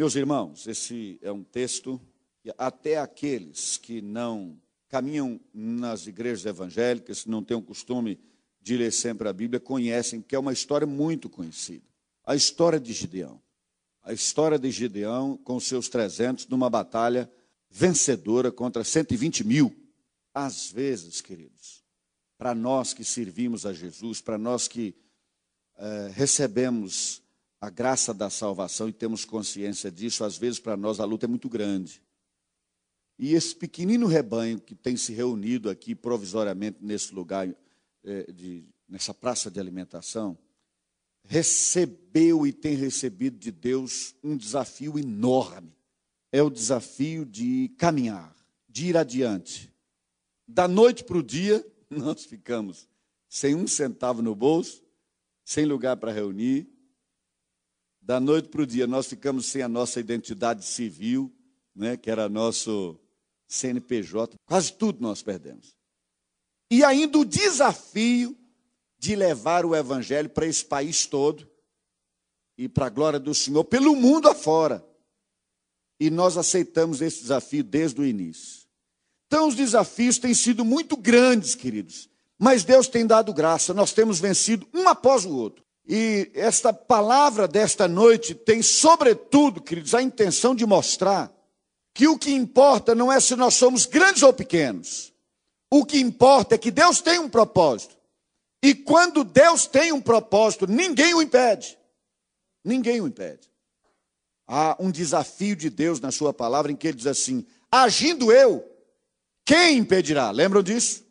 Meus irmãos, esse é um texto que até aqueles que não caminham nas igrejas evangélicas, não têm o costume de ler sempre a Bíblia, conhecem, que é uma história muito conhecida. A história de Gideão. A história de Gideão com seus 300 numa batalha vencedora contra 120 mil. Às vezes, queridos, para nós que servimos a Jesus, para nós que é, recebemos a graça da salvação e temos consciência disso, às vezes para nós a luta é muito grande. E esse pequenino rebanho que tem se reunido aqui provisoriamente nesse lugar, é, de, nessa praça de alimentação, recebeu e tem recebido de Deus um desafio enorme. É o desafio de caminhar, de ir adiante. Da noite para o dia, nós ficamos sem um centavo no bolso, sem lugar para reunir, da noite para o dia, nós ficamos sem a nossa identidade civil, né, que era nosso CNPJ, quase tudo nós perdemos. E ainda o desafio de levar o evangelho para esse país todo e para a glória do Senhor, pelo mundo afora. E nós aceitamos esse desafio desde o início. Então, os desafios têm sido muito grandes, queridos, mas Deus tem dado graça, nós temos vencido um após o outro. E esta palavra desta noite tem, sobretudo, queridos, a intenção de mostrar que o que importa não é se nós somos grandes ou pequenos. O que importa é que Deus tem um propósito. E quando Deus tem um propósito, ninguém o impede. Ninguém o impede. Há um desafio de Deus na sua palavra em que ele diz assim: agindo eu, quem impedirá? Lembram disso?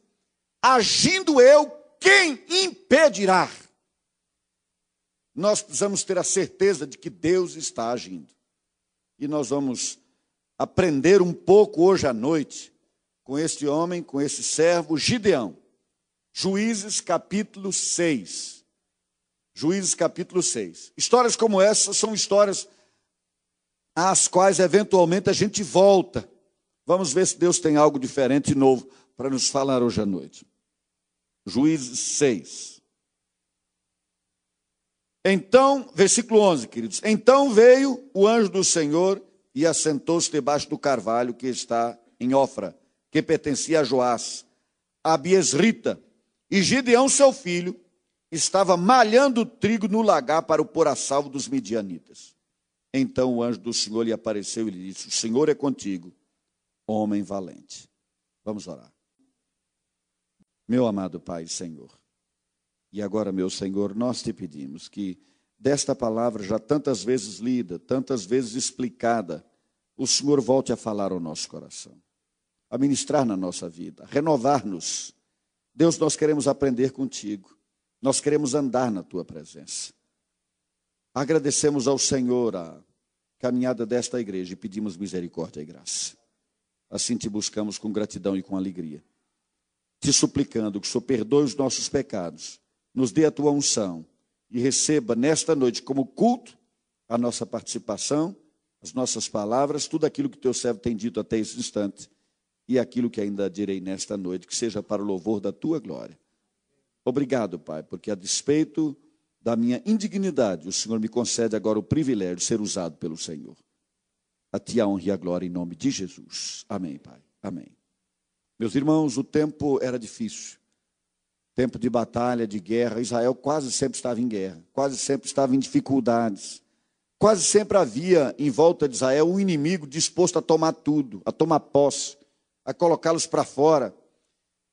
Agindo eu, quem impedirá? Nós precisamos ter a certeza de que Deus está agindo. E nós vamos aprender um pouco hoje à noite com este homem, com esse servo Gideão. Juízes capítulo 6. Juízes capítulo 6. Histórias como essa são histórias às quais eventualmente a gente volta. Vamos ver se Deus tem algo diferente e novo para nos falar hoje à noite. Juízes 6. Então, versículo 11, queridos. Então veio o anjo do Senhor e assentou-se debaixo do carvalho que está em Ofra, que pertencia a Joás, a Biesrita. E Gideão, seu filho, estava malhando trigo no lagar para o pôr a salvo dos midianitas. Então o anjo do Senhor lhe apareceu e lhe disse: O Senhor é contigo, homem valente. Vamos orar. Meu amado Pai, Senhor, e agora, meu Senhor, nós te pedimos que desta palavra já tantas vezes lida, tantas vezes explicada, o Senhor volte a falar ao nosso coração, a ministrar na nossa vida, a renovar-nos. Deus, nós queremos aprender contigo, nós queremos andar na tua presença. Agradecemos ao Senhor a caminhada desta igreja e pedimos misericórdia e graça. Assim te buscamos com gratidão e com alegria, te suplicando que o Senhor perdoe os nossos pecados nos dê a tua unção e receba nesta noite como culto a nossa participação, as nossas palavras, tudo aquilo que teu servo tem dito até esse instante e aquilo que ainda direi nesta noite, que seja para o louvor da tua glória. Obrigado, Pai, porque a despeito da minha indignidade, o Senhor me concede agora o privilégio de ser usado pelo Senhor. A ti a honra e a glória em nome de Jesus. Amém, Pai. Amém. Meus irmãos, o tempo era difícil tempo de batalha, de guerra, Israel quase sempre estava em guerra, quase sempre estava em dificuldades. Quase sempre havia em volta de Israel um inimigo disposto a tomar tudo, a tomar posse, a colocá-los para fora.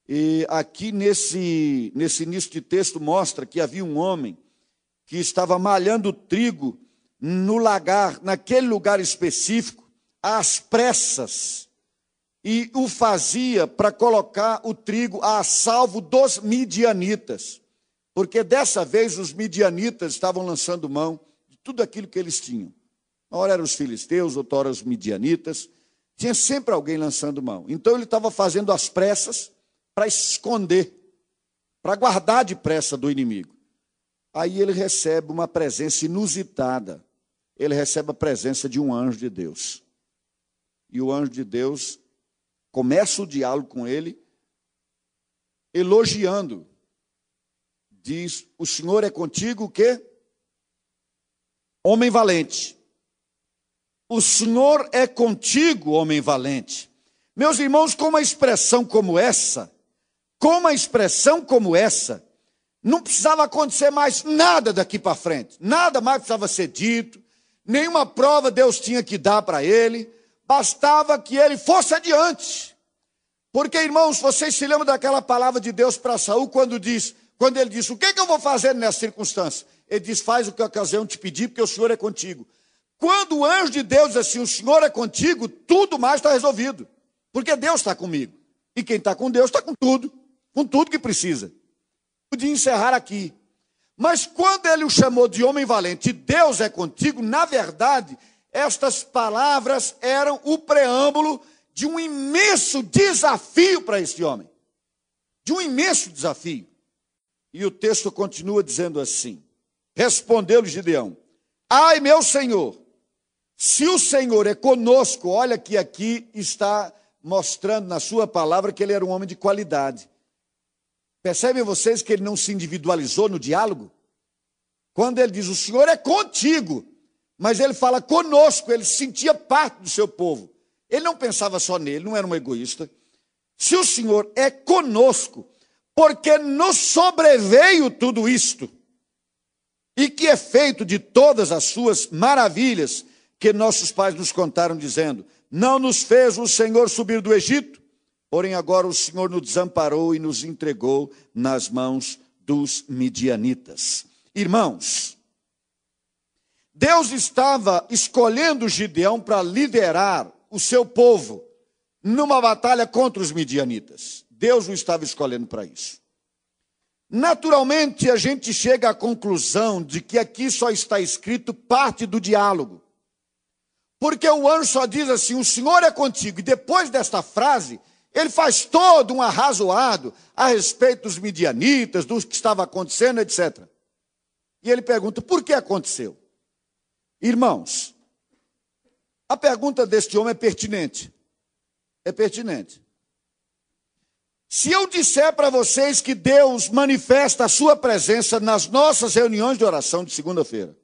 E aqui nesse, nesse início de texto mostra que havia um homem que estava malhando trigo no lagar, naquele lugar específico, às pressas e o fazia para colocar o trigo a salvo dos midianitas, porque dessa vez os midianitas estavam lançando mão de tudo aquilo que eles tinham. Uma hora eram os filisteus, outra hora os midianitas, tinha sempre alguém lançando mão. Então ele estava fazendo as pressas para esconder, para guardar depressa do inimigo. Aí ele recebe uma presença inusitada. Ele recebe a presença de um anjo de Deus. E o anjo de Deus começa o diálogo com ele, elogiando. Diz: O Senhor é contigo o quê? Homem valente. O Senhor é contigo, homem valente. Meus irmãos, com uma expressão como essa, com uma expressão como essa, não precisava acontecer mais nada daqui para frente, nada mais precisava ser dito, nenhuma prova Deus tinha que dar para ele, bastava que ele fosse adiante. Porque, irmãos, vocês se lembram daquela palavra de Deus para Saul quando diz, quando ele disse: "O que, é que eu vou fazer nessa circunstância?" Ele diz: "Faz o que a ocasião te pedir, porque o Senhor é contigo." Quando o anjo de Deus diz assim: "O Senhor é contigo", tudo mais está resolvido, porque Deus está comigo. E quem está com Deus está com tudo, com tudo que precisa podia encerrar aqui. Mas quando ele o chamou de homem valente, Deus é contigo, na verdade, estas palavras eram o preâmbulo de um imenso desafio para este homem. De um imenso desafio. E o texto continua dizendo assim: Respondeu-lhe Gideão: Ai, meu senhor, se o Senhor é conosco, olha que aqui está mostrando na sua palavra que ele era um homem de qualidade. Percebem vocês que ele não se individualizou no diálogo? Quando ele diz, o Senhor é contigo, mas ele fala conosco, ele sentia parte do seu povo. Ele não pensava só nele, não era um egoísta. Se o Senhor é conosco, porque nos sobreveio tudo isto, e que é feito de todas as suas maravilhas que nossos pais nos contaram, dizendo: Não nos fez o Senhor subir do Egito, Porém, agora o Senhor nos desamparou e nos entregou nas mãos dos midianitas. Irmãos, Deus estava escolhendo Gideão para liderar o seu povo numa batalha contra os midianitas. Deus o estava escolhendo para isso. Naturalmente, a gente chega à conclusão de que aqui só está escrito parte do diálogo. Porque o anjo só diz assim: O Senhor é contigo. E depois desta frase, ele faz todo um arrazoado a respeito dos midianitas, do que estava acontecendo, etc. E ele pergunta: por que aconteceu? Irmãos, a pergunta deste homem é pertinente. É pertinente. Se eu disser para vocês que Deus manifesta a sua presença nas nossas reuniões de oração de segunda-feira,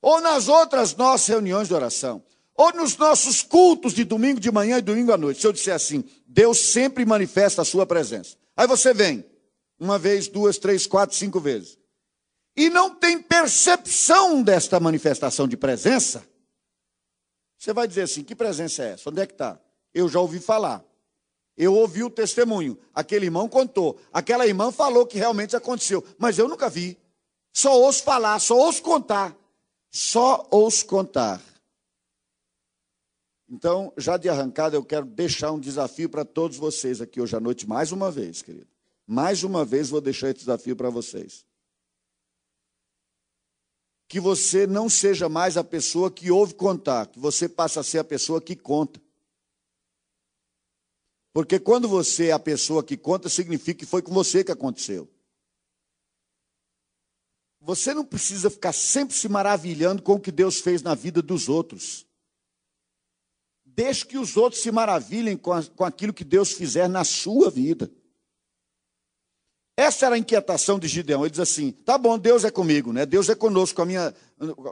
ou nas outras nossas reuniões de oração, ou nos nossos cultos de domingo de manhã e domingo à noite, se eu disser assim, Deus sempre manifesta a sua presença. Aí você vem, uma vez, duas, três, quatro, cinco vezes, e não tem percepção desta manifestação de presença, você vai dizer assim: que presença é essa? Onde é que está? Eu já ouvi falar. Eu ouvi o testemunho. Aquele irmão contou. Aquela irmã falou que realmente aconteceu. Mas eu nunca vi. Só ouço falar, só ouço contar. Só ouço contar. Então, já de arrancada, eu quero deixar um desafio para todos vocês aqui hoje à noite, mais uma vez, querido. Mais uma vez vou deixar esse desafio para vocês. Que você não seja mais a pessoa que ouve contar, que você passa a ser a pessoa que conta. Porque quando você é a pessoa que conta, significa que foi com você que aconteceu. Você não precisa ficar sempre se maravilhando com o que Deus fez na vida dos outros. Deixe que os outros se maravilhem com, a, com aquilo que Deus fizer na sua vida. Essa era a inquietação de Gideão. Ele diz assim: tá bom, Deus é comigo, né? Deus é conosco, com a, minha,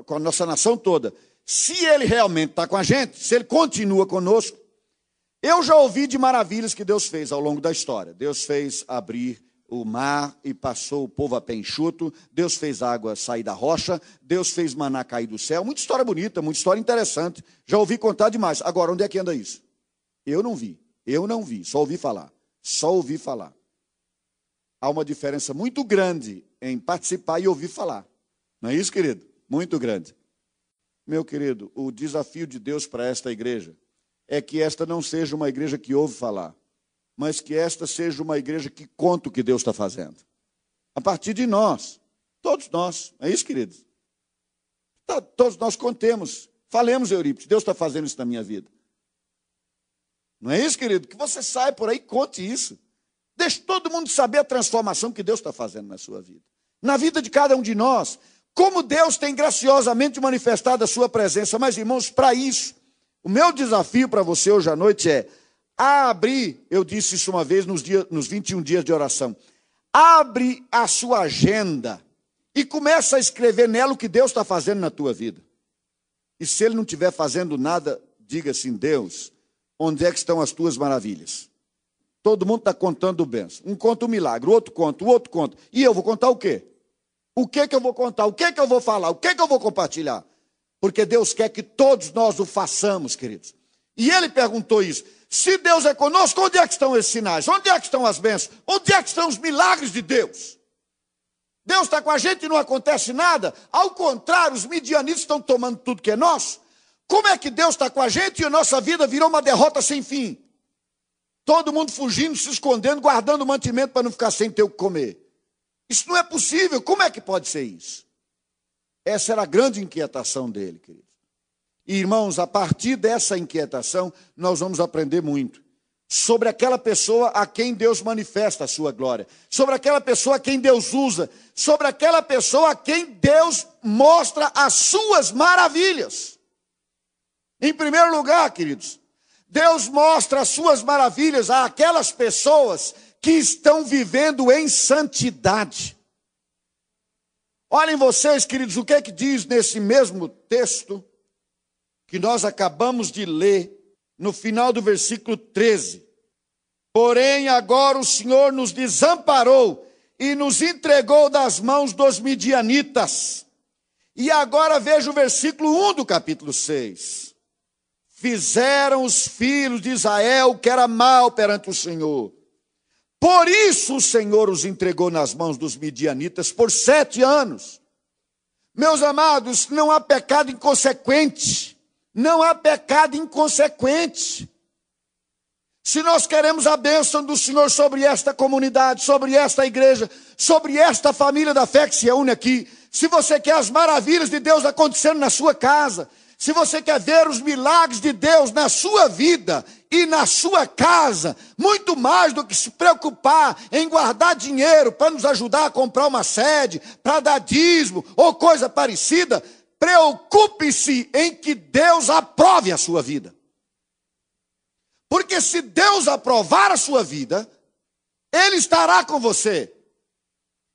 com a nossa nação toda. Se ele realmente está com a gente, se ele continua conosco, eu já ouvi de maravilhas que Deus fez ao longo da história. Deus fez abrir o mar e passou o povo a pé enxuto, Deus fez água sair da rocha, Deus fez maná cair do céu. Muita história bonita, muita história interessante. Já ouvi contar demais. Agora, onde é que anda isso? Eu não vi, eu não vi, só ouvi falar. Só ouvi falar. Há uma diferença muito grande em participar e ouvir falar. Não é isso, querido? Muito grande. Meu querido, o desafio de Deus para esta igreja é que esta não seja uma igreja que ouve falar, mas que esta seja uma igreja que conta o que Deus está fazendo. A partir de nós, todos nós, é isso, queridos? Tá, todos nós contemos, falemos, Eurípides, Deus está fazendo isso na minha vida. Não é isso, querido? Que você saia por aí e conte isso. Deixe todo mundo saber a transformação que Deus está fazendo na sua vida. Na vida de cada um de nós. Como Deus tem graciosamente manifestado a sua presença. Mas, irmãos, para isso, o meu desafio para você hoje à noite é Abre, eu disse isso uma vez nos, nos 21 dias de oração. Abre a sua agenda e começa a escrever nela o que Deus está fazendo na tua vida. E se ele não estiver fazendo nada, diga assim: Deus, onde é que estão as tuas maravilhas? Todo mundo está contando o benção. Um conta o milagre, o outro conta, o outro conta. E eu vou contar o quê? O que que eu vou contar? O que que eu vou falar? O que que eu vou compartilhar? Porque Deus quer que todos nós o façamos, queridos. E ele perguntou isso. Se Deus é conosco, onde é que estão esses sinais? Onde é que estão as bênçãos? Onde é que estão os milagres de Deus? Deus está com a gente e não acontece nada. Ao contrário, os midianitas estão tomando tudo que é nosso. Como é que Deus está com a gente e a nossa vida virou uma derrota sem fim? Todo mundo fugindo, se escondendo, guardando mantimento para não ficar sem ter o que comer. Isso não é possível. Como é que pode ser isso? Essa era a grande inquietação dele, querido. E, irmãos, a partir dessa inquietação, nós vamos aprender muito sobre aquela pessoa a quem Deus manifesta a sua glória, sobre aquela pessoa a quem Deus usa, sobre aquela pessoa a quem Deus mostra as suas maravilhas. Em primeiro lugar, queridos, Deus mostra as suas maravilhas àquelas pessoas que estão vivendo em santidade. Olhem vocês, queridos, o que é que diz nesse mesmo texto que nós acabamos de ler, no final do versículo 13. Porém, agora o Senhor nos desamparou e nos entregou das mãos dos midianitas. E agora veja o versículo 1 do capítulo 6. Fizeram os filhos de Israel que era mal perante o Senhor por isso o Senhor os entregou nas mãos dos midianitas por sete anos. Meus amados, não há pecado inconsequente. Não há pecado inconsequente. Se nós queremos a bênção do Senhor sobre esta comunidade, sobre esta igreja, sobre esta família da fé que se reúne aqui, se você quer as maravilhas de Deus acontecendo na sua casa, se você quer ver os milagres de Deus na sua vida e na sua casa, muito mais do que se preocupar em guardar dinheiro para nos ajudar a comprar uma sede, para dar dízimo ou coisa parecida, preocupe-se em que Deus aprove a sua vida. Porque se Deus aprovar a sua vida, Ele estará com você.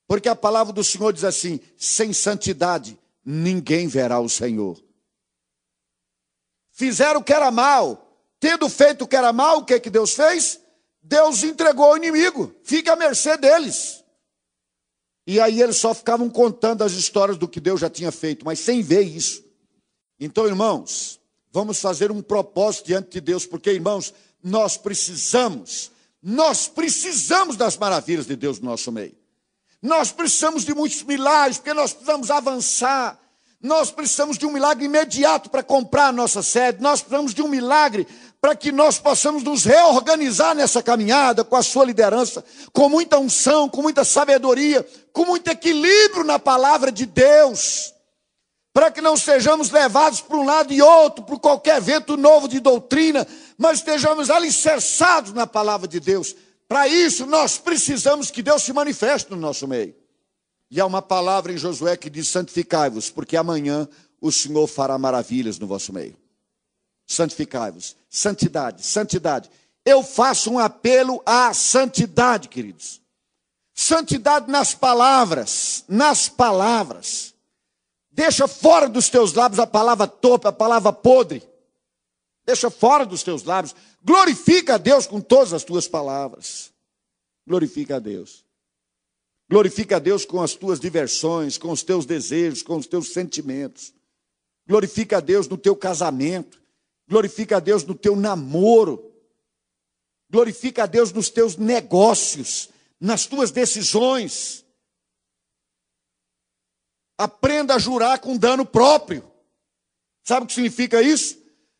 Porque a palavra do Senhor diz assim: sem santidade ninguém verá o Senhor fizeram o que era mal. Tendo feito o que era mal, o que, que Deus fez? Deus entregou ao inimigo, fica à mercê deles. E aí eles só ficavam contando as histórias do que Deus já tinha feito, mas sem ver isso. Então, irmãos, vamos fazer um propósito diante de Deus, porque, irmãos, nós precisamos, nós precisamos das maravilhas de Deus no nosso meio. Nós precisamos de muitos milagres, porque nós precisamos avançar. Nós precisamos de um milagre imediato para comprar a nossa sede, nós precisamos de um milagre para que nós possamos nos reorganizar nessa caminhada com a sua liderança, com muita unção, com muita sabedoria, com muito equilíbrio na palavra de Deus, para que não sejamos levados para um lado e outro, por qualquer vento novo de doutrina, mas estejamos alicerçados na palavra de Deus. Para isso, nós precisamos que Deus se manifeste no nosso meio. E há uma palavra em Josué que diz: santificai-vos, porque amanhã o Senhor fará maravilhas no vosso meio. Santificai-vos. Santidade, santidade. Eu faço um apelo à santidade, queridos. Santidade nas palavras, nas palavras. Deixa fora dos teus lábios a palavra topa, a palavra podre. Deixa fora dos teus lábios. Glorifica a Deus com todas as tuas palavras. Glorifica a Deus. Glorifica a Deus com as tuas diversões, com os teus desejos, com os teus sentimentos. Glorifica a Deus no teu casamento. Glorifica a Deus no teu namoro. Glorifica a Deus nos teus negócios, nas tuas decisões. Aprenda a jurar com dano próprio. Sabe o que significa isso?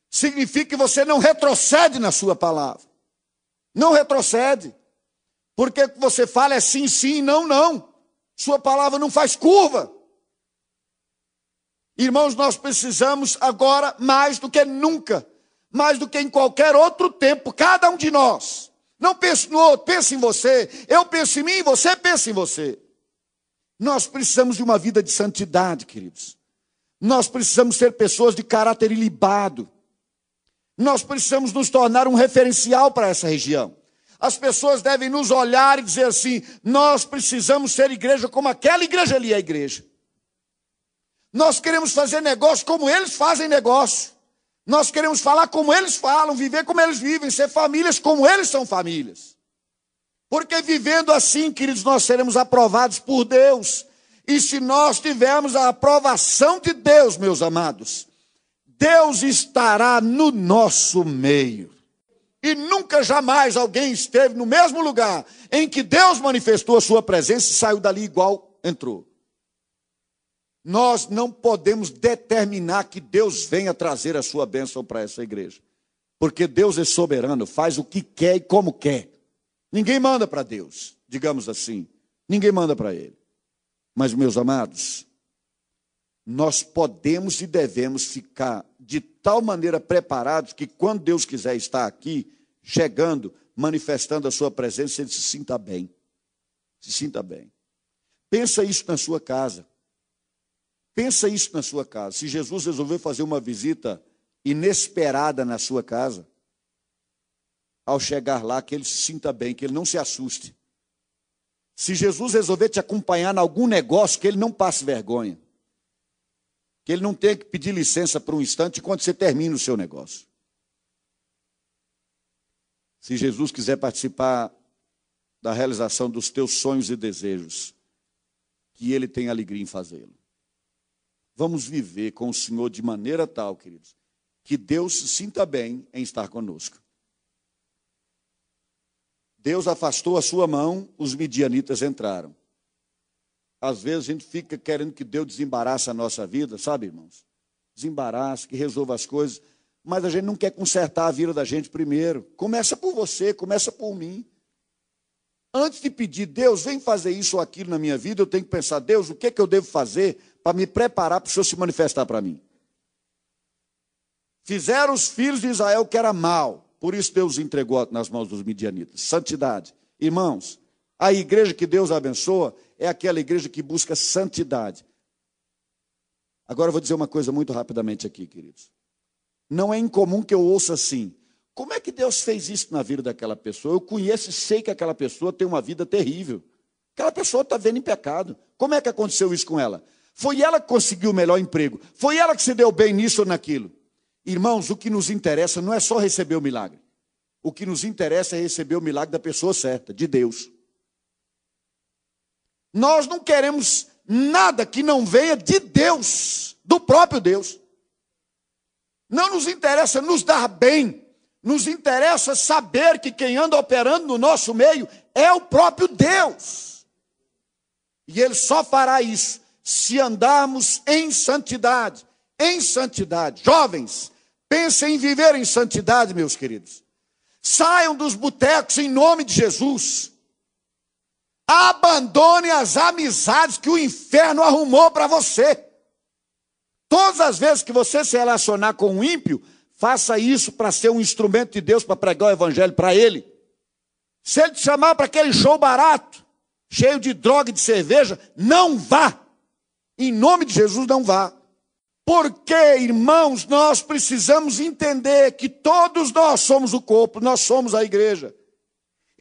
Significa que você não retrocede na sua palavra. Não retrocede. Porque o que você fala é sim, sim, não, não. Sua palavra não faz curva. Irmãos, nós precisamos agora mais do que nunca, mais do que em qualquer outro tempo, cada um de nós. Não pense no outro, pense em você. Eu penso em mim, você pensa em você. Nós precisamos de uma vida de santidade, queridos. Nós precisamos ser pessoas de caráter ilibado. Nós precisamos nos tornar um referencial para essa região. As pessoas devem nos olhar e dizer assim: nós precisamos ser igreja como aquela igreja ali é a igreja. Nós queremos fazer negócio como eles fazem negócio. Nós queremos falar como eles falam, viver como eles vivem, ser famílias como eles são famílias. Porque vivendo assim, queridos, nós seremos aprovados por Deus. E se nós tivermos a aprovação de Deus, meus amados, Deus estará no nosso meio. E nunca jamais alguém esteve no mesmo lugar em que Deus manifestou a sua presença e saiu dali igual entrou. Nós não podemos determinar que Deus venha trazer a sua bênção para essa igreja. Porque Deus é soberano, faz o que quer e como quer. Ninguém manda para Deus, digamos assim. Ninguém manda para Ele. Mas, meus amados, nós podemos e devemos ficar de tal maneira preparados que quando Deus quiser estar aqui, chegando, manifestando a sua presença, ele se sinta bem. Se sinta bem. Pensa isso na sua casa. Pensa isso na sua casa. Se Jesus resolver fazer uma visita inesperada na sua casa, ao chegar lá, que ele se sinta bem, que ele não se assuste. Se Jesus resolver te acompanhar em algum negócio, que ele não passe vergonha. Que ele não tenha que pedir licença por um instante enquanto você termina o seu negócio. Se Jesus quiser participar da realização dos teus sonhos e desejos, que ele tenha alegria em fazê-lo. Vamos viver com o Senhor de maneira tal, queridos, que Deus se sinta bem em estar conosco. Deus afastou a sua mão, os midianitas entraram. Às vezes a gente fica querendo que Deus desembarasse a nossa vida, sabe, irmãos? Desembarace, que resolva as coisas, mas a gente não quer consertar a vida da gente primeiro. Começa por você, começa por mim. Antes de pedir, Deus, vem fazer isso ou aquilo na minha vida, eu tenho que pensar, Deus, o que, é que eu devo fazer para me preparar para o Senhor se manifestar para mim? Fizeram os filhos de Israel que era mal. Por isso Deus entregou nas mãos dos midianitas. Santidade. Irmãos, a igreja que Deus abençoa é aquela igreja que busca santidade. Agora eu vou dizer uma coisa muito rapidamente aqui, queridos. Não é incomum que eu ouça assim: como é que Deus fez isso na vida daquela pessoa? Eu conheço e sei que aquela pessoa tem uma vida terrível. Aquela pessoa está vendo em pecado. Como é que aconteceu isso com ela? Foi ela que conseguiu o melhor emprego. Foi ela que se deu bem nisso ou naquilo. Irmãos, o que nos interessa não é só receber o milagre. O que nos interessa é receber o milagre da pessoa certa, de Deus. Nós não queremos nada que não venha de Deus, do próprio Deus. Não nos interessa nos dar bem, nos interessa saber que quem anda operando no nosso meio é o próprio Deus. E Ele só fará isso se andarmos em santidade. Em santidade. Jovens, Pensem em viver em santidade, meus queridos. Saiam dos botecos em nome de Jesus. Abandone as amizades que o inferno arrumou para você. Todas as vezes que você se relacionar com um ímpio, faça isso para ser um instrumento de Deus para pregar o evangelho para ele. Se ele te chamar para aquele show barato, cheio de droga e de cerveja, não vá. Em nome de Jesus, não vá. Porque, irmãos, nós precisamos entender que todos nós somos o corpo, nós somos a igreja.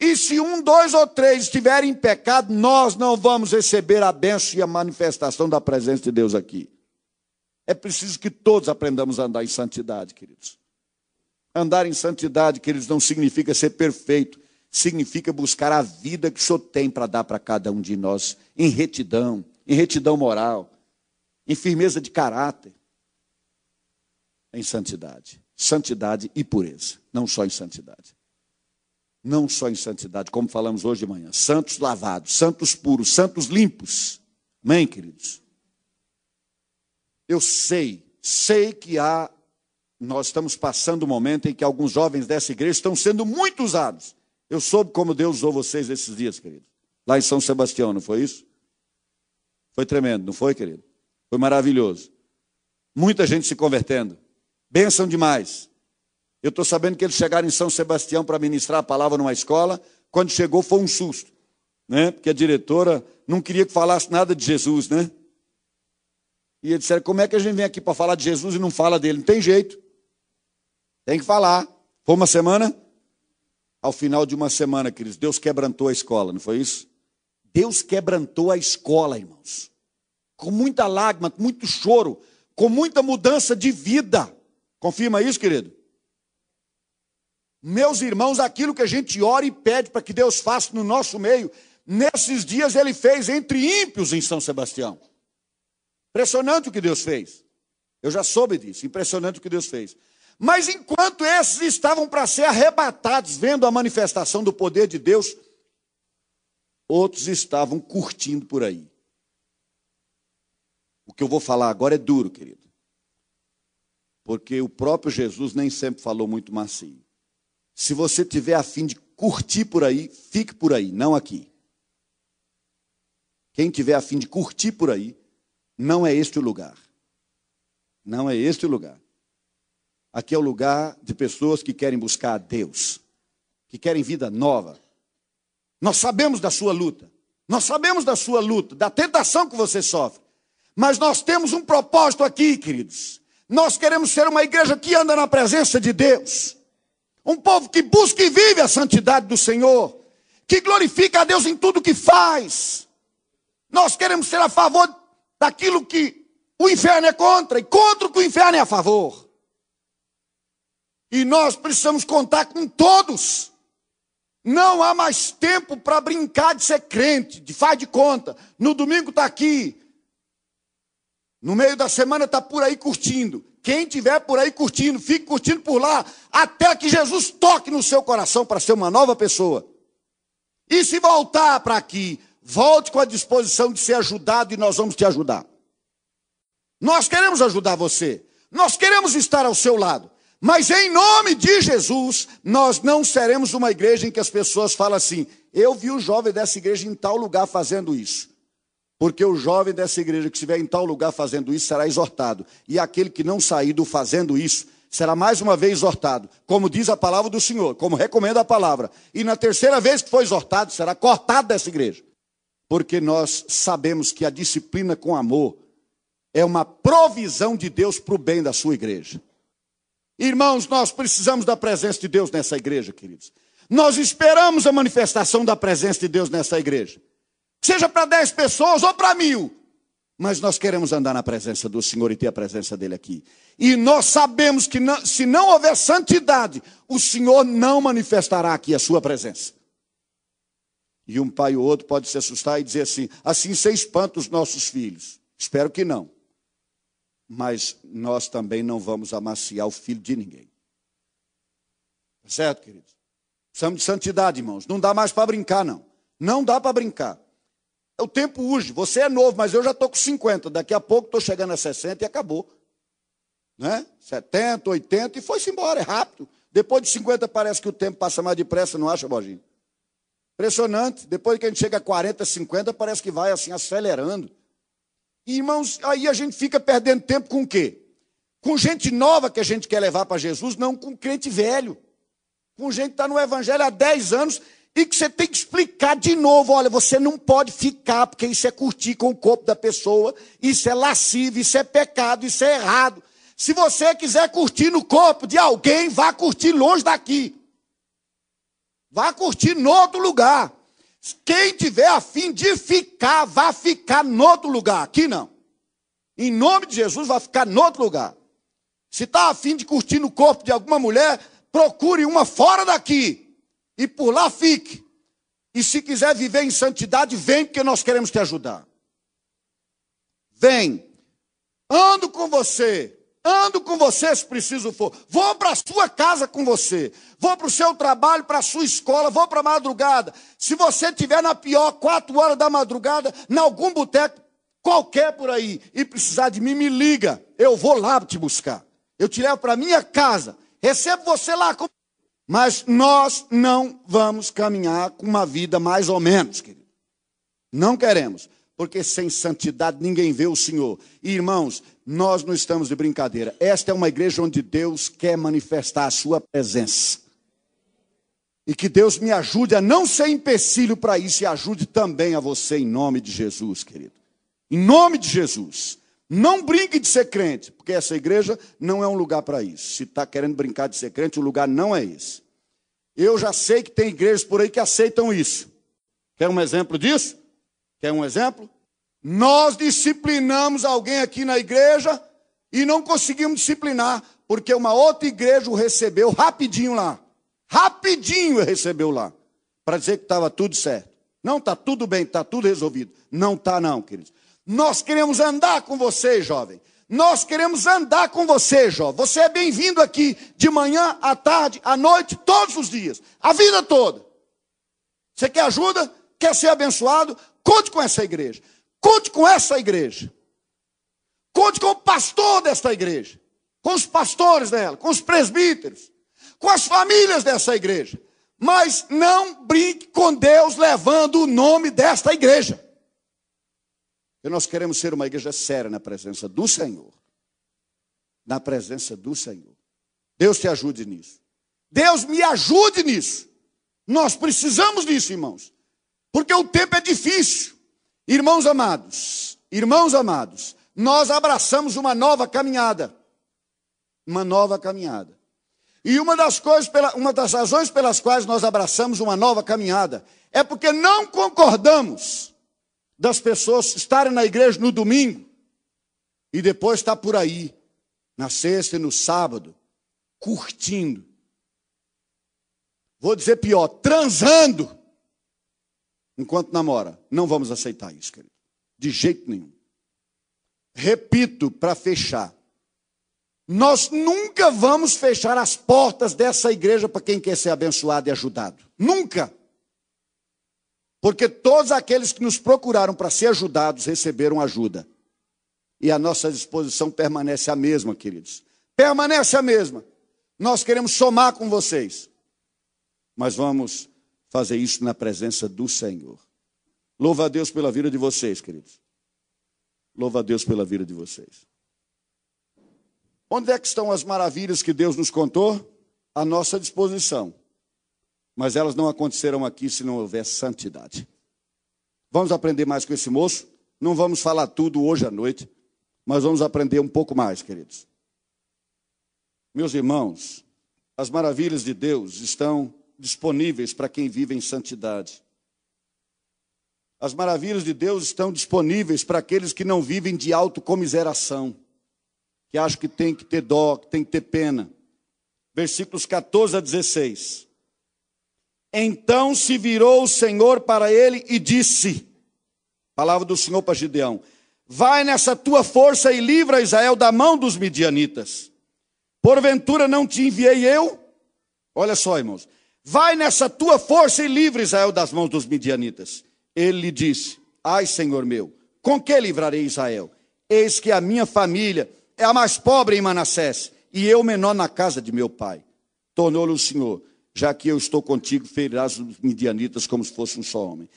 E se um, dois ou três estiverem em pecado, nós não vamos receber a bênção e a manifestação da presença de Deus aqui. É preciso que todos aprendamos a andar em santidade, queridos. Andar em santidade, queridos, não significa ser perfeito, significa buscar a vida que o Senhor tem para dar para cada um de nós, em retidão, em retidão moral em firmeza de caráter, em santidade. Santidade e pureza, não só em santidade. Não só em santidade, como falamos hoje de manhã. Santos lavados, santos puros, santos limpos. Amém, queridos? Eu sei, sei que há, nós estamos passando um momento em que alguns jovens dessa igreja estão sendo muito usados. Eu soube como Deus usou vocês esses dias, querido. Lá em São Sebastião, não foi isso? Foi tremendo, não foi, querido? Foi maravilhoso. Muita gente se convertendo. Bênção demais. Eu estou sabendo que eles chegaram em São Sebastião para ministrar a palavra numa escola. Quando chegou, foi um susto. Né? Porque a diretora não queria que falasse nada de Jesus, né? E eles disseram: como é que a gente vem aqui para falar de Jesus e não fala dele? Não tem jeito. Tem que falar. Foi uma semana? Ao final de uma semana, queridos, Deus quebrantou a escola, não foi isso? Deus quebrantou a escola, irmãos. com muita lágrima, com muito choro, com muita mudança de vida. Confirma isso, querido? Meus irmãos, aquilo que a gente ora e pede para que Deus faça no nosso meio, nesses dias ele fez entre ímpios em São Sebastião. Impressionante o que Deus fez. Eu já soube disso, impressionante o que Deus fez. Mas enquanto esses estavam para ser arrebatados, vendo a manifestação do poder de Deus, outros estavam curtindo por aí. O que eu vou falar agora é duro, querido. Porque o próprio Jesus nem sempre falou muito macio. Se você tiver a fim de curtir por aí, fique por aí, não aqui. Quem tiver a fim de curtir por aí, não é este o lugar. Não é este o lugar. Aqui é o lugar de pessoas que querem buscar a Deus, que querem vida nova. Nós sabemos da sua luta, nós sabemos da sua luta, da tentação que você sofre, mas nós temos um propósito aqui, queridos. Nós queremos ser uma igreja que anda na presença de Deus. Um povo que busca e vive a santidade do Senhor, que glorifica a Deus em tudo que faz. Nós queremos ser a favor daquilo que o inferno é contra e contra o que o inferno é a favor. E nós precisamos contar com todos. Não há mais tempo para brincar de ser crente, de faz de conta. No domingo está aqui. No meio da semana está por aí curtindo. Quem tiver por aí curtindo, fique curtindo por lá, até que Jesus toque no seu coração para ser uma nova pessoa. E se voltar para aqui, volte com a disposição de ser ajudado e nós vamos te ajudar. Nós queremos ajudar você, nós queremos estar ao seu lado, mas em nome de Jesus, nós não seremos uma igreja em que as pessoas falam assim: eu vi o jovem dessa igreja em tal lugar fazendo isso. Porque o jovem dessa igreja que estiver em tal lugar fazendo isso será exortado. E aquele que não sair do fazendo isso será mais uma vez exortado, como diz a palavra do Senhor, como recomenda a palavra. E na terceira vez que for exortado, será cortado dessa igreja. Porque nós sabemos que a disciplina com amor é uma provisão de Deus para o bem da sua igreja. Irmãos, nós precisamos da presença de Deus nessa igreja, queridos. Nós esperamos a manifestação da presença de Deus nessa igreja seja para dez pessoas ou para mil. Mas nós queremos andar na presença do Senhor e ter a presença dele aqui. E nós sabemos que não, se não houver santidade, o Senhor não manifestará aqui a sua presença. E um pai ou outro pode se assustar e dizer assim: assim você espanta os nossos filhos. Espero que não. Mas nós também não vamos amaciar o filho de ninguém. Tá certo, queridos? Precisamos de santidade, irmãos. Não dá mais para brincar, não. Não dá para brincar. O tempo urge. Você é novo, mas eu já estou com 50. Daqui a pouco estou chegando a 60 e acabou. Né? 70, 80 e foi-se embora, é rápido. Depois de 50 parece que o tempo passa mais depressa, não acha, Boginho? Impressionante. Depois que a gente chega a 40, 50, parece que vai assim acelerando. E, irmãos, aí a gente fica perdendo tempo com o quê? Com gente nova que a gente quer levar para Jesus, não com crente velho. Com gente que está no Evangelho há 10 anos e que você tem que explicar de novo: olha, você não pode ficar, porque isso é curtir com o corpo da pessoa, isso é lascivo, isso é pecado, isso é errado. Se você quiser curtir no corpo de alguém, vá curtir longe daqui. Vá curtir no outro lugar. Quem tiver afim de ficar, vá ficar no outro lugar. Aqui não. Em nome de Jesus, vai ficar no outro lugar. Se está afim de curtir no corpo de alguma mulher, procure uma fora daqui e por lá fique. E se quiser viver em santidade, vem, porque nós queremos te ajudar. Vem. Ando com você. Ando com você se preciso for. Vou para a sua casa com você. Vou para o seu trabalho, para a sua escola. Vou para a madrugada. Se você estiver na pior, quatro horas da madrugada, em algum boteco, qualquer por aí, e precisar de mim, me liga. Eu vou lá te buscar. Eu te levo para minha casa. Recebo você lá. Mas nós não vamos caminhar com uma vida mais ou menos, querido. Não queremos, porque sem santidade ninguém vê o Senhor. E, irmãos, nós não estamos de brincadeira. Esta é uma igreja onde Deus quer manifestar a sua presença. E que Deus me ajude a não ser empecilho para isso e ajude também a você em nome de Jesus, querido. Em nome de Jesus. Não brinque de ser crente, porque essa igreja não é um lugar para isso. Se está querendo brincar de ser crente, o lugar não é esse. Eu já sei que tem igrejas por aí que aceitam isso. Quer um exemplo disso? Quer um exemplo? Nós disciplinamos alguém aqui na igreja e não conseguimos disciplinar, porque uma outra igreja o recebeu rapidinho lá. Rapidinho recebeu lá. Para dizer que estava tudo certo. Não, está tudo bem, está tudo resolvido. Não está, não, queridos. Nós queremos andar com você, jovem. Nós queremos andar com você, jovem. Você é bem-vindo aqui de manhã, à tarde, à noite, todos os dias, a vida toda. Você quer ajuda? Quer ser abençoado? Conte com essa igreja. Conte com essa igreja. Conte com o pastor desta igreja. Com os pastores dela, com os presbíteros, com as famílias dessa igreja. Mas não brinque com Deus levando o nome desta igreja. E nós queremos ser uma igreja séria na presença do Senhor. Na presença do Senhor. Deus te ajude nisso. Deus me ajude nisso. Nós precisamos disso, irmãos. Porque o tempo é difícil. Irmãos amados, irmãos amados, nós abraçamos uma nova caminhada. Uma nova caminhada. E uma das coisas, uma das razões pelas quais nós abraçamos uma nova caminhada é porque não concordamos das pessoas estarem na igreja no domingo e depois estar por aí, na sexta e no sábado, curtindo. Vou dizer pior, transando enquanto namora. Não vamos aceitar isso, querido. De jeito nenhum. Repito para fechar. Nós nunca vamos fechar as portas dessa igreja para quem quer ser abençoado e ajudado. Nunca. Porque todos aqueles que nos procuraram para ser ajudados receberam ajuda. E a nossa disposição permanece a mesma, queridos. Permanece a mesma. Nós queremos somar com vocês. Mas vamos fazer isso na presença do Senhor. Louva a Deus pela vida de vocês, queridos. Louva a Deus pela vida de vocês. Onde é que estão as maravilhas que Deus nos contou? À nossa disposição. Mas elas não acontecerão aqui se não houver santidade. Vamos aprender mais com esse moço? Não vamos falar tudo hoje à noite, mas vamos aprender um pouco mais, queridos. Meus irmãos, as maravilhas de Deus estão disponíveis para quem vive em santidade. As maravilhas de Deus estão disponíveis para aqueles que não vivem de autocomiseração, que acham que tem que ter dó, que tem que ter pena. Versículos 14 a 16. Então se virou o Senhor para ele e disse: Palavra do Senhor para Gideão: Vai nessa tua força e livra Israel da mão dos midianitas. Porventura não te enviei eu? Olha só, irmãos. Vai nessa tua força e livre Israel das mãos dos midianitas. Ele lhe disse: Ai, Senhor meu, com que livrarei Israel? Eis que a minha família é a mais pobre em Manassés, e eu menor na casa de meu pai. Tornou-lhe o Senhor: Já que eu estou contigo, ferirás os midianitas como se fosse um só homem.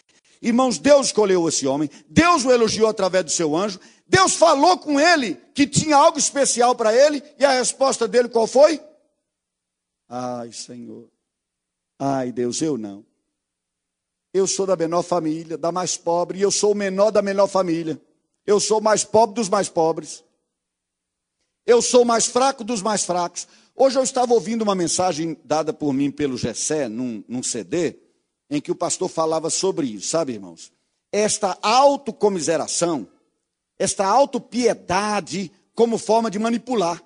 Irmãos, Deus escolheu esse homem, Deus o elogiou através do seu anjo, Deus falou com ele que tinha algo especial para ele, e a resposta dele qual foi? Ai, Senhor, Ai, Deus, eu não. Eu sou da menor família, da mais pobre, e eu sou o menor da menor família. Eu sou o mais pobre dos mais pobres. Eu sou o mais fraco dos mais fracos. Hoje eu estava ouvindo uma mensagem dada por mim pelo Gessé, num, num CD, em que o pastor falava sobre isso, sabe, irmãos? Esta autocomiseração, esta autopiedade como forma de manipular.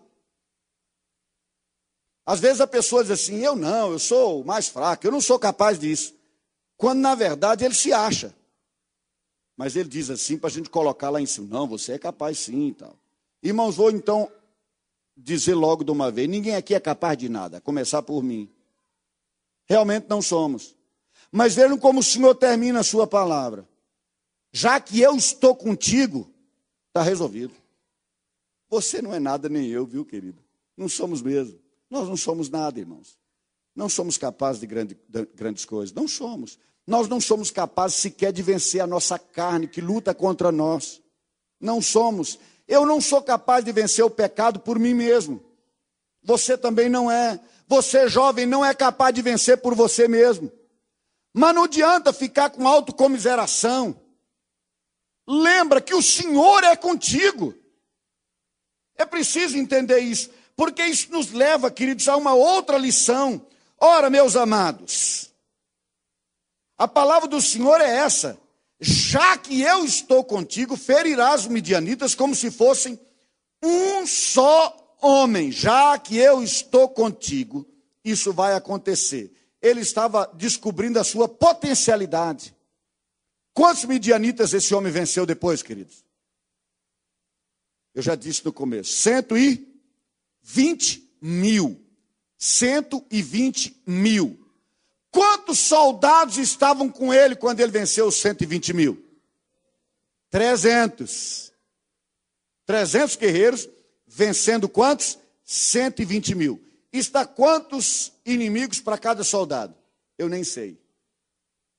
Às vezes a pessoa diz assim: eu não, eu sou o mais fraco, eu não sou capaz disso. Quando na verdade ele se acha. Mas ele diz assim para a gente colocar lá em cima: não, você é capaz sim e tal. Irmãos, vou então dizer logo de uma vez: ninguém aqui é capaz de nada, começar por mim. Realmente não somos. Mas vejam como o Senhor termina a sua palavra. Já que eu estou contigo, está resolvido. Você não é nada nem eu, viu, querido? Não somos mesmo. Nós não somos nada, irmãos. Não somos capazes de, grande, de grandes coisas. Não somos. Nós não somos capazes sequer de vencer a nossa carne que luta contra nós. Não somos. Eu não sou capaz de vencer o pecado por mim mesmo. Você também não é. Você, jovem, não é capaz de vencer por você mesmo. Mas não adianta ficar com autocomiseração. Lembra que o Senhor é contigo. É preciso entender isso porque isso nos leva, queridos, a uma outra lição. Ora, meus amados, a palavra do Senhor é essa: já que eu estou contigo, ferirás os midianitas como se fossem um só homem. Já que eu estou contigo, isso vai acontecer. Ele estava descobrindo a sua potencialidade. Quantos midianitas esse homem venceu depois, queridos? Eu já disse no começo: 120 mil. 120 mil. Quantos soldados estavam com ele quando ele venceu os 120 mil? 300. 300 guerreiros vencendo quantos? 120 mil. Está quantos inimigos para cada soldado? Eu nem sei.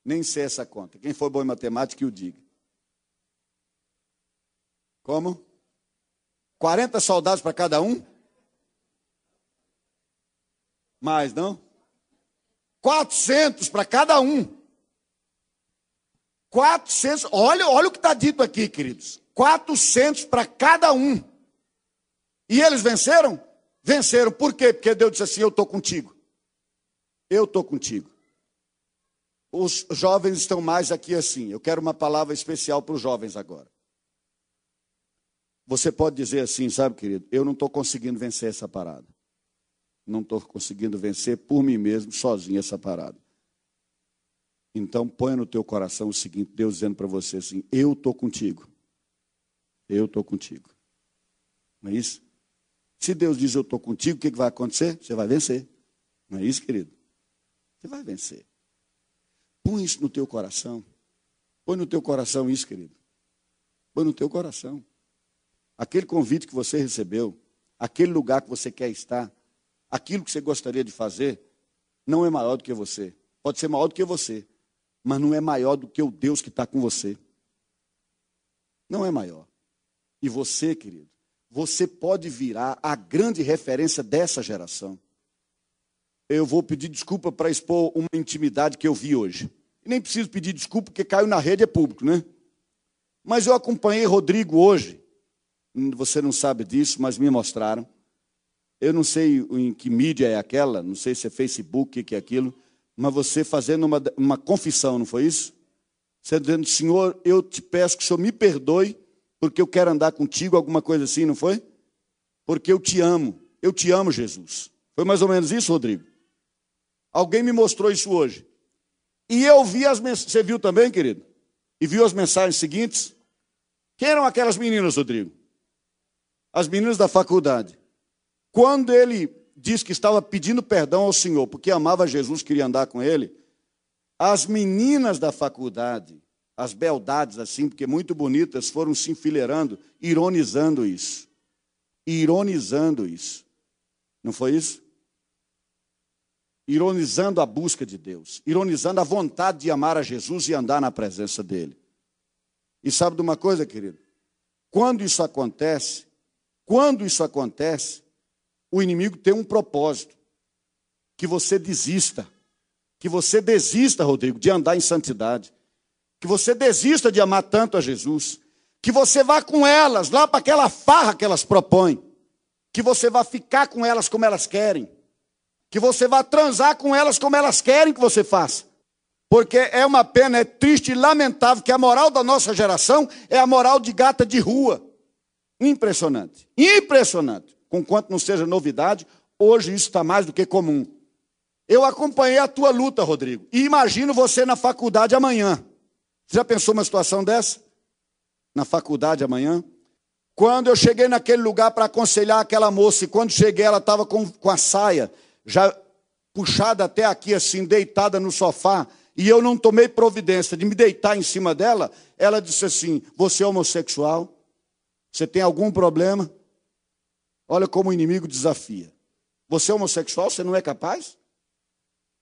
Nem sei essa conta. Quem for bom em matemática, que o diga. Como? 40 soldados para cada um? Mais, não? 400 para cada um. 400, olha, olha o que está dito aqui, queridos. 400 para cada um. E eles venceram? Venceram. Por quê? Porque Deus disse assim: Eu estou contigo. Eu estou contigo. Os jovens estão mais aqui assim. Eu quero uma palavra especial para os jovens agora. Você pode dizer assim, sabe, querido? Eu não estou conseguindo vencer essa parada. Não estou conseguindo vencer por mim mesmo, sozinho, essa parada. Então, põe no teu coração o seguinte: Deus dizendo para você assim: Eu estou contigo. Eu estou contigo. Não é isso? Se Deus diz eu estou contigo, o que, que vai acontecer? Você vai vencer. Não é isso, querido? Você vai vencer. Põe isso no teu coração. Põe no teu coração isso, querido. Põe no teu coração. Aquele convite que você recebeu, aquele lugar que você quer estar, aquilo que você gostaria de fazer, não é maior do que você. Pode ser maior do que você, mas não é maior do que o Deus que está com você. Não é maior. E você, querido, você pode virar a grande referência dessa geração. Eu vou pedir desculpa para expor uma intimidade que eu vi hoje. E nem preciso pedir desculpa, porque caiu na rede, é público, né? Mas eu acompanhei Rodrigo hoje. Você não sabe disso, mas me mostraram. Eu não sei em que mídia é aquela, não sei se é Facebook, que é aquilo, mas você fazendo uma, uma confissão, não foi isso? Você dizendo, Senhor, eu te peço que o Senhor me perdoe porque eu quero andar contigo, alguma coisa assim, não foi? Porque eu te amo, eu te amo, Jesus. Foi mais ou menos isso, Rodrigo? Alguém me mostrou isso hoje. E eu vi as mensagens, você viu também, querido? E viu as mensagens seguintes? Quem eram aquelas meninas, Rodrigo? As meninas da faculdade. Quando ele disse que estava pedindo perdão ao Senhor, porque amava Jesus, queria andar com ele, as meninas da faculdade as beldades assim, porque muito bonitas, foram se enfileirando, ironizando isso. Ironizando isso. Não foi isso? Ironizando a busca de Deus, ironizando a vontade de amar a Jesus e andar na presença dele. E sabe de uma coisa, querido? Quando isso acontece, quando isso acontece, o inimigo tem um propósito: que você desista, que você desista, Rodrigo, de andar em santidade. Que você desista de amar tanto a Jesus, que você vá com elas lá para aquela farra que elas propõem, que você vá ficar com elas como elas querem, que você vá transar com elas como elas querem que você faça. Porque é uma pena, é triste e lamentável que a moral da nossa geração é a moral de gata de rua. Impressionante, impressionante. Conquanto não seja novidade, hoje isso está mais do que comum. Eu acompanhei a tua luta, Rodrigo, e imagino você na faculdade amanhã. Já pensou uma situação dessa? Na faculdade amanhã? Quando eu cheguei naquele lugar para aconselhar aquela moça, e quando cheguei, ela estava com, com a saia já puxada até aqui, assim, deitada no sofá, e eu não tomei providência de me deitar em cima dela, ela disse assim: Você é homossexual? Você tem algum problema? Olha como o inimigo desafia. Você é homossexual? Você não é capaz?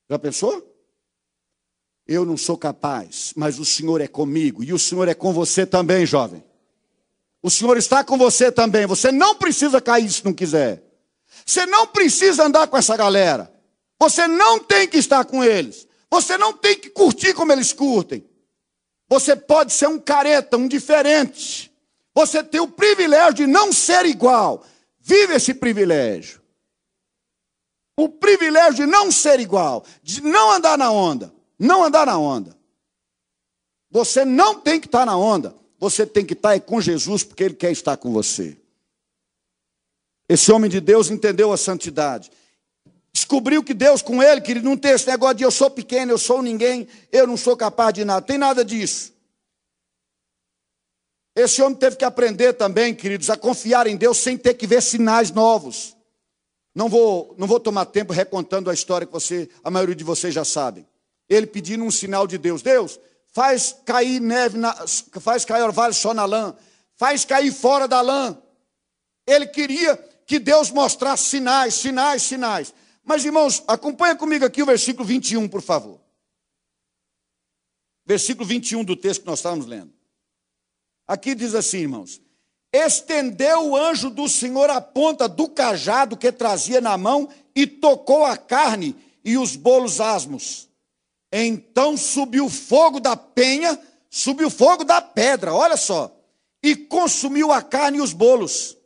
Já pensou? Eu não sou capaz, mas o Senhor é comigo e o Senhor é com você também, jovem. O Senhor está com você também. Você não precisa cair se não quiser. Você não precisa andar com essa galera. Você não tem que estar com eles. Você não tem que curtir como eles curtem. Você pode ser um careta, um diferente. Você tem o privilégio de não ser igual. Vive esse privilégio. O privilégio de não ser igual, de não andar na onda. Não andar na onda. Você não tem que estar na onda. Você tem que estar com Jesus, porque Ele quer estar com você. Esse homem de Deus entendeu a santidade. Descobriu que Deus com ele, que ele não tem esse negócio de eu sou pequeno, eu sou ninguém, eu não sou capaz de nada. Tem nada disso. Esse homem teve que aprender também, queridos, a confiar em Deus sem ter que ver sinais novos. Não vou, não vou tomar tempo recontando a história que você, a maioria de vocês já sabem. Ele pedindo um sinal de Deus. Deus, faz cair neve, na, faz cair orvalho só na lã, faz cair fora da lã. Ele queria que Deus mostrasse sinais, sinais, sinais. Mas, irmãos, acompanha comigo aqui o versículo 21, por favor. Versículo 21 do texto que nós estávamos lendo. Aqui diz assim, irmãos: Estendeu o anjo do Senhor a ponta do cajado que trazia na mão e tocou a carne e os bolos asmos. Então subiu fogo da penha, subiu fogo da pedra, olha só, e consumiu a carne e os bolos.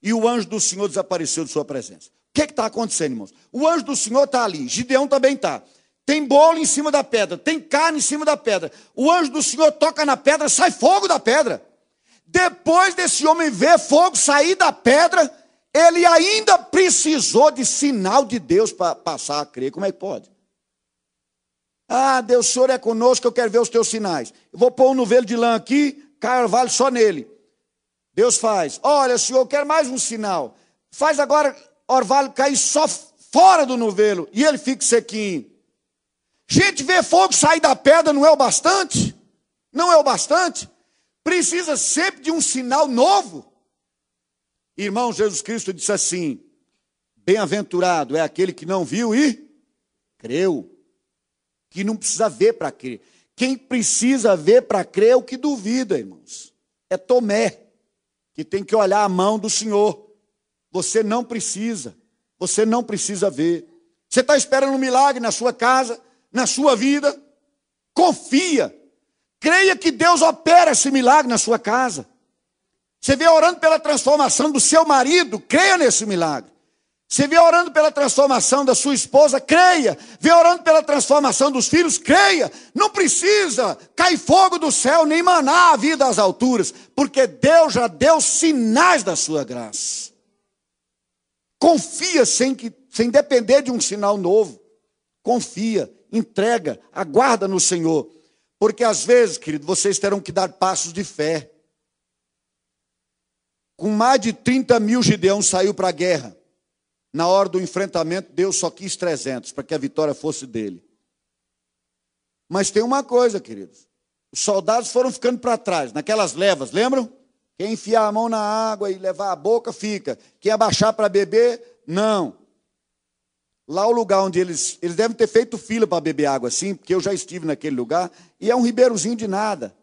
E o anjo do Senhor desapareceu de sua presença. O que está acontecendo, irmãos? O anjo do Senhor está ali, Gideão também está. Tem bolo em cima da pedra, tem carne em cima da pedra. O anjo do Senhor toca na pedra, sai fogo da pedra. Depois desse homem ver fogo sair da pedra, ele ainda precisou de sinal de Deus para passar a crer. Como é que pode? Ah, Deus, o Senhor é conosco, eu quero ver os teus sinais. Eu vou pôr um novelo de lã aqui, carvalho só nele. Deus faz. Olha, Senhor, eu quero mais um sinal. Faz agora orvalho cair só fora do novelo e ele fica sequinho. Gente, ver fogo sair da pedra não é o bastante? Não é o bastante? Precisa sempre de um sinal novo. Irmão, Jesus Cristo disse assim: Bem-aventurado é aquele que não viu e creu. Que não precisa ver para crer. Quem precisa ver para crer é o que duvida, irmãos. É Tomé, que tem que olhar a mão do Senhor. Você não precisa. Você não precisa ver. Você está esperando um milagre na sua casa, na sua vida? Confia. Creia que Deus opera esse milagre na sua casa. Você vê orando pela transformação do seu marido, creia nesse milagre. Você vê orando pela transformação da sua esposa, creia. Vê orando pela transformação dos filhos, creia. Não precisa cair fogo do céu, nem manar a vida às alturas, porque Deus já deu sinais da sua graça. Confia sem, que, sem depender de um sinal novo. Confia, entrega, aguarda no Senhor. Porque às vezes, querido, vocês terão que dar passos de fé. Com mais de 30 mil Gideão saiu para a guerra. Na hora do enfrentamento, Deus só quis 300 para que a vitória fosse dele. Mas tem uma coisa, queridos. Os soldados foram ficando para trás, naquelas levas, lembram? Quem enfiar a mão na água e levar a boca, fica. Quem abaixar para beber, não. Lá o lugar onde eles. Eles devem ter feito fila para beber água assim, porque eu já estive naquele lugar, e é um ribeirozinho de nada.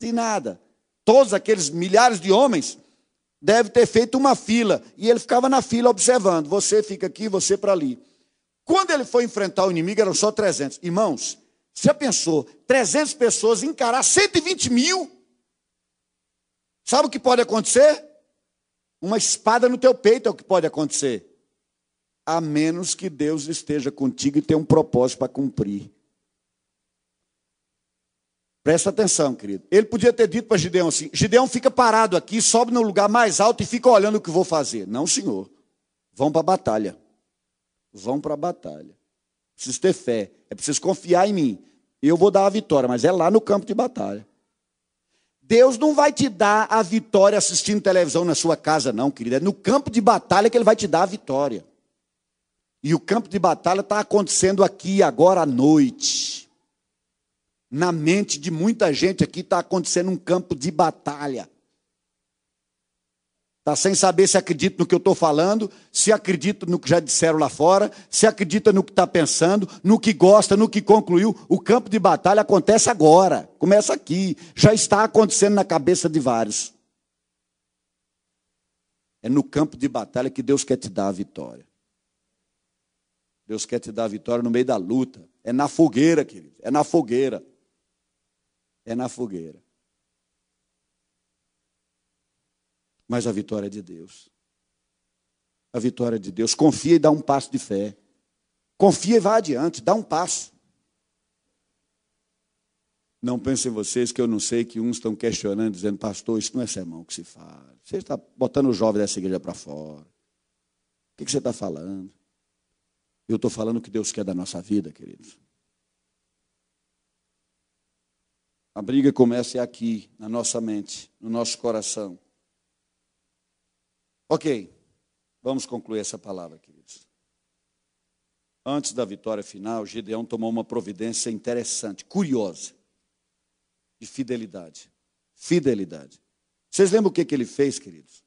De nada. Todos aqueles milhares de homens devem ter feito uma fila. E ele ficava na fila observando. Você fica aqui, você para ali. Quando ele foi enfrentar o inimigo, eram só 300. Irmãos, você pensou? 300 pessoas encarar 120 mil? Sabe o que pode acontecer? Uma espada no teu peito é o que pode acontecer a menos que Deus esteja contigo e tenha um propósito para cumprir. Presta atenção, querido. Ele podia ter dito para Gideão assim: Gideão fica parado aqui, sobe no lugar mais alto e fica olhando o que vou fazer. Não, senhor. Vão para a batalha. Vão para a batalha. Preciso ter fé. É preciso confiar em mim. Eu vou dar a vitória, mas é lá no campo de batalha. Deus não vai te dar a vitória assistindo televisão na sua casa, não, querido. É no campo de batalha que Ele vai te dar a vitória. E o campo de batalha está acontecendo aqui agora à noite. Na mente de muita gente aqui está acontecendo um campo de batalha. Está sem saber se acredita no que eu estou falando, se acredita no que já disseram lá fora, se acredita no que está pensando, no que gosta, no que concluiu. O campo de batalha acontece agora, começa aqui, já está acontecendo na cabeça de vários. É no campo de batalha que Deus quer te dar a vitória. Deus quer te dar a vitória no meio da luta. É na fogueira, querido. É na fogueira. É na fogueira. Mas a vitória é de Deus. A vitória é de Deus. Confia e dá um passo de fé. Confia e vá adiante, dá um passo. Não pensem vocês que eu não sei que uns estão questionando, dizendo, pastor, isso não é sermão que se fala. Você está botando o jovem dessa igreja para fora. O que você está falando? Eu estou falando o que Deus quer da nossa vida, queridos. A briga começa aqui, na nossa mente, no nosso coração. Ok, vamos concluir essa palavra, queridos. Antes da vitória final, Gideão tomou uma providência interessante, curiosa, de fidelidade. Fidelidade. Vocês lembram o que, que ele fez, queridos?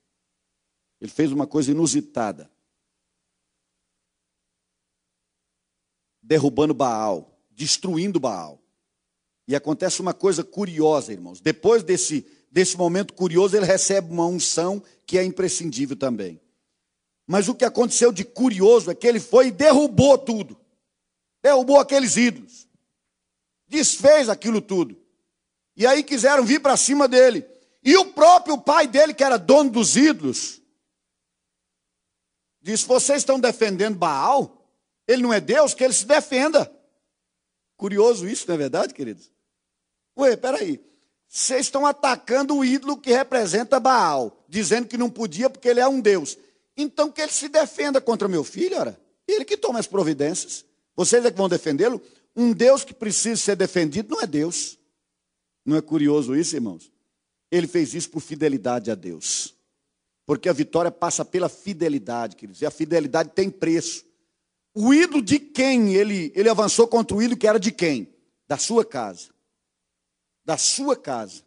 Ele fez uma coisa inusitada. Derrubando Baal, destruindo Baal. E acontece uma coisa curiosa, irmãos. Depois desse, desse momento curioso, ele recebe uma unção que é imprescindível também. Mas o que aconteceu de curioso é que ele foi e derrubou tudo. Derrubou aqueles ídolos. Desfez aquilo tudo. E aí quiseram vir para cima dele. E o próprio pai dele, que era dono dos ídolos, disse: Vocês estão defendendo Baal? Ele não é Deus, que ele se defenda. Curioso isso, não é verdade, queridos? Ué, peraí. Vocês estão atacando o ídolo que representa Baal, dizendo que não podia porque ele é um Deus. Então que ele se defenda contra meu filho, ora. Ele que toma as providências. Vocês é que vão defendê-lo? Um Deus que precisa ser defendido não é Deus. Não é curioso isso, irmãos? Ele fez isso por fidelidade a Deus. Porque a vitória passa pela fidelidade, queridos. E a fidelidade tem preço. O ídolo de quem ele, ele avançou contra o ídolo que era de quem? Da sua casa. Da sua casa.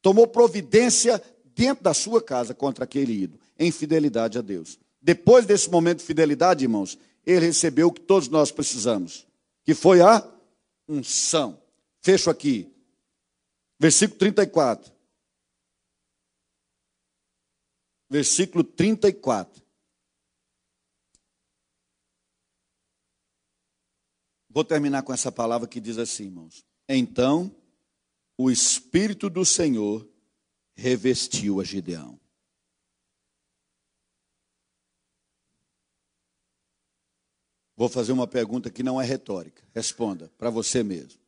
Tomou providência dentro da sua casa contra aquele ídolo, em fidelidade a Deus. Depois desse momento de fidelidade, irmãos, ele recebeu o que todos nós precisamos, que foi a unção. Fecho aqui. Versículo 34. Versículo 34. Vou terminar com essa palavra que diz assim, irmãos. Então, o Espírito do Senhor revestiu a Gideão. Vou fazer uma pergunta que não é retórica. Responda para você mesmo.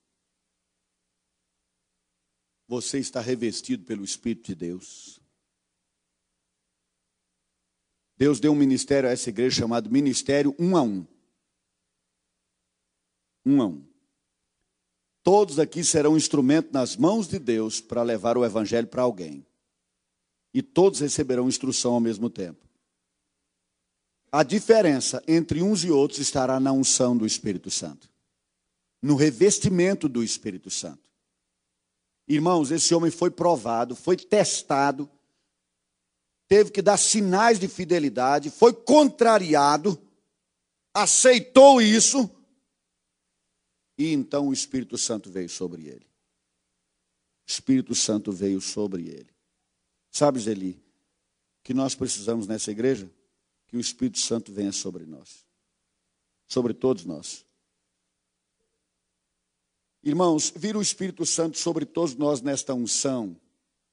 Você está revestido pelo Espírito de Deus? Deus deu um ministério a essa igreja chamado Ministério Um a Um um a um. Todos aqui serão um instrumento nas mãos de Deus para levar o evangelho para alguém. E todos receberão instrução ao mesmo tempo. A diferença entre uns e outros estará na unção do Espírito Santo, no revestimento do Espírito Santo. Irmãos, esse homem foi provado, foi testado, teve que dar sinais de fidelidade, foi contrariado, aceitou isso e então o Espírito Santo veio sobre ele. O Espírito Santo veio sobre ele. Sabes, Eli, que nós precisamos nessa igreja? Que o Espírito Santo venha sobre nós. Sobre todos nós. Irmãos, vir o Espírito Santo sobre todos nós nesta unção,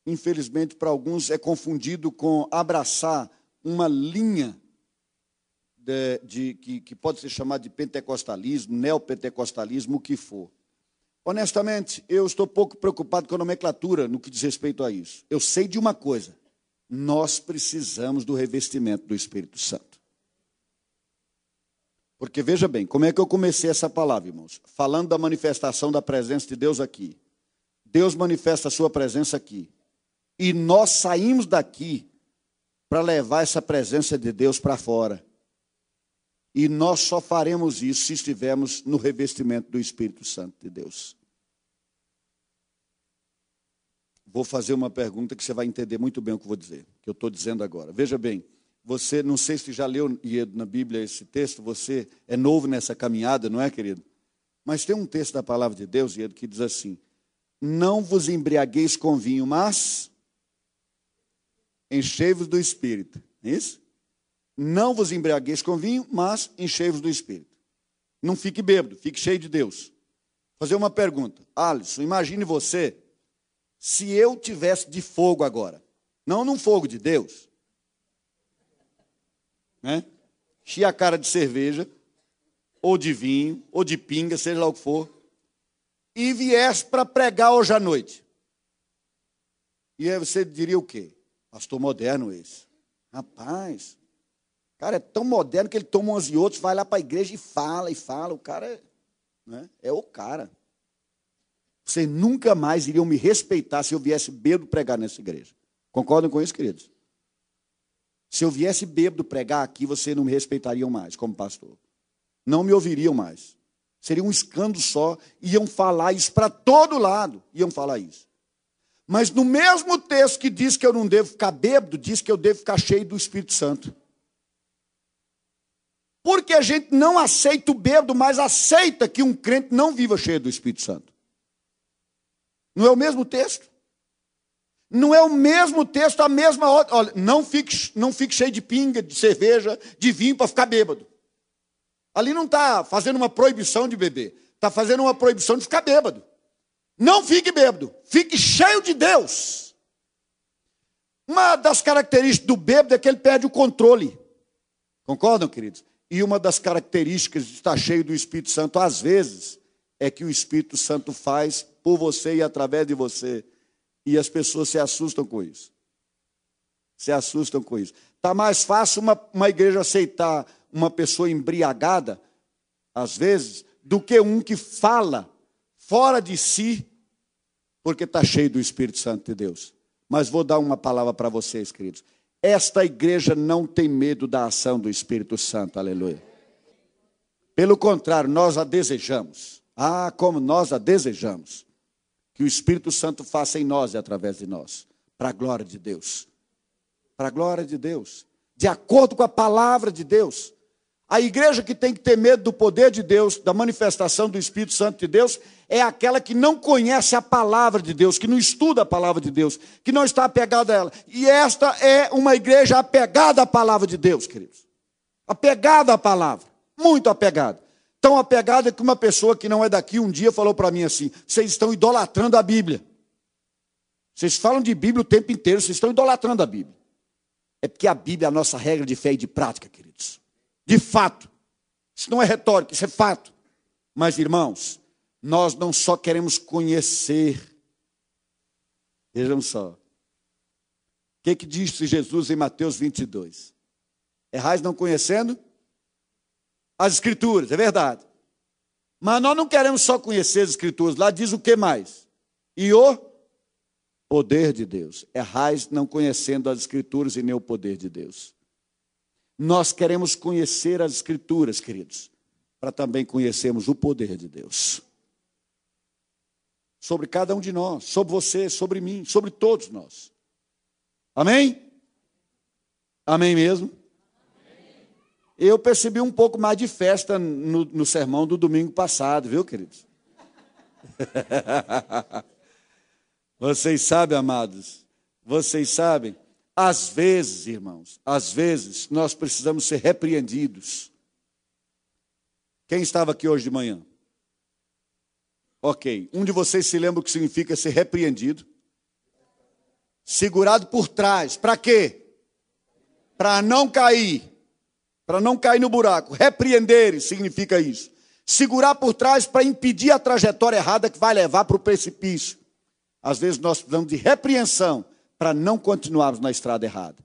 infelizmente para alguns é confundido com abraçar uma linha de, de, que, que pode ser chamado de pentecostalismo, neopentecostalismo, o que for. Honestamente, eu estou pouco preocupado com a nomenclatura no que diz respeito a isso. Eu sei de uma coisa: nós precisamos do revestimento do Espírito Santo. Porque veja bem, como é que eu comecei essa palavra, irmãos? Falando da manifestação da presença de Deus aqui. Deus manifesta a sua presença aqui. E nós saímos daqui para levar essa presença de Deus para fora. E nós só faremos isso se estivermos no revestimento do Espírito Santo de Deus. Vou fazer uma pergunta que você vai entender muito bem o que eu vou dizer, que eu estou dizendo agora. Veja bem, você, não sei se já leu na Bíblia esse texto, você é novo nessa caminhada, não é, querido? Mas tem um texto da palavra de Deus, Iedo, que diz assim: Não vos embriagueis com vinho, mas enchei-vos do Espírito. É isso? Não vos embriagueis com vinho, mas enchei-vos do Espírito. Não fique bêbado, fique cheio de Deus. Fazer uma pergunta. Alisson, imagine você se eu tivesse de fogo agora. Não num fogo de Deus. Né? Enchi a cara de cerveja, ou de vinho, ou de pinga, seja lá o que for. e viesse para pregar hoje à noite. E aí você diria o quê? Pastor moderno esse. Rapaz, cara é tão moderno que ele toma uns e outros, vai lá para a igreja e fala e fala. O cara é, né, é o cara. Vocês nunca mais iriam me respeitar se eu viesse bêbado pregar nessa igreja. Concordam com isso, queridos? Se eu viesse bêbado pregar aqui, vocês não me respeitariam mais como pastor. Não me ouviriam mais. Seria um escândalo só. Iam falar isso para todo lado. Iam falar isso. Mas no mesmo texto que diz que eu não devo ficar bêbado, diz que eu devo ficar cheio do Espírito Santo. Porque a gente não aceita o bêbado, mas aceita que um crente não viva cheio do Espírito Santo. Não é o mesmo texto? Não é o mesmo texto, a mesma ordem. Olha, não fique, não fique cheio de pinga, de cerveja, de vinho para ficar bêbado. Ali não está fazendo uma proibição de beber, está fazendo uma proibição de ficar bêbado. Não fique bêbado, fique cheio de Deus. Uma das características do bêbado é que ele perde o controle. Concordam, queridos? E uma das características de estar cheio do Espírito Santo, às vezes, é que o Espírito Santo faz por você e através de você. E as pessoas se assustam com isso. Se assustam com isso. Está mais fácil uma, uma igreja aceitar uma pessoa embriagada, às vezes, do que um que fala fora de si, porque está cheio do Espírito Santo de Deus. Mas vou dar uma palavra para vocês, queridos. Esta igreja não tem medo da ação do Espírito Santo, aleluia. Pelo contrário, nós a desejamos. Ah, como nós a desejamos. Que o Espírito Santo faça em nós e através de nós, para a glória de Deus. Para a glória de Deus. De acordo com a palavra de Deus. A igreja que tem que ter medo do poder de Deus, da manifestação do Espírito Santo de Deus, é aquela que não conhece a palavra de Deus, que não estuda a palavra de Deus, que não está apegada a ela. E esta é uma igreja apegada à palavra de Deus, queridos. Apegada à palavra, muito apegada. Tão apegada que uma pessoa que não é daqui um dia falou para mim assim: vocês estão idolatrando a Bíblia. Vocês falam de Bíblia o tempo inteiro, vocês estão idolatrando a Bíblia. É porque a Bíblia é a nossa regra de fé e de prática, queridos de fato. Isso não é retórica, isso é fato. Mas, irmãos, nós não só queremos conhecer. Vejam só. O que, que disse Jesus em Mateus 22? Errais não conhecendo as Escrituras, é verdade. Mas nós não queremos só conhecer as Escrituras, lá diz o que mais? E o poder de Deus. Errais não conhecendo as Escrituras e nem o poder de Deus. Nós queremos conhecer as Escrituras, queridos, para também conhecermos o poder de Deus. Sobre cada um de nós, sobre você, sobre mim, sobre todos nós. Amém? Amém mesmo? Eu percebi um pouco mais de festa no, no sermão do domingo passado, viu, queridos? Vocês sabem, amados, vocês sabem às vezes, irmãos, às vezes nós precisamos ser repreendidos. Quem estava aqui hoje de manhã? Ok. Um de vocês se lembra o que significa ser repreendido? Segurado por trás. Para quê? Para não cair. Para não cair no buraco. Repreender significa isso. Segurar por trás para impedir a trajetória errada que vai levar para o precipício. Às vezes nós precisamos de repreensão para não continuarmos na estrada errada.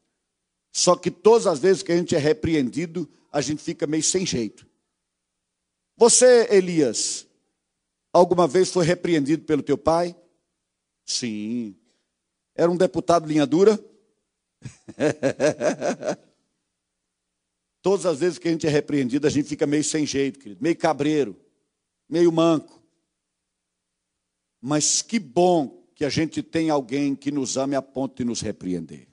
Só que todas as vezes que a gente é repreendido, a gente fica meio sem jeito. Você, Elias, alguma vez foi repreendido pelo teu pai? Sim. Era um deputado linha dura? Todas as vezes que a gente é repreendido, a gente fica meio sem jeito, querido, meio cabreiro, meio manco. Mas que bom que a gente tem alguém que nos ame a ponto de nos repreender.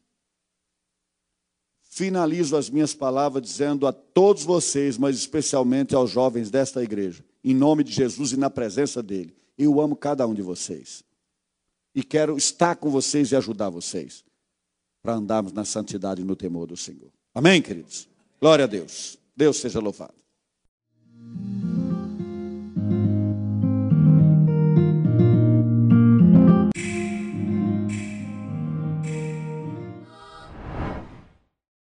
Finalizo as minhas palavras dizendo a todos vocês, mas especialmente aos jovens desta igreja, em nome de Jesus e na presença dele, eu amo cada um de vocês. E quero estar com vocês e ajudar vocês para andarmos na santidade e no temor do Senhor. Amém, queridos? Glória a Deus. Deus seja louvado.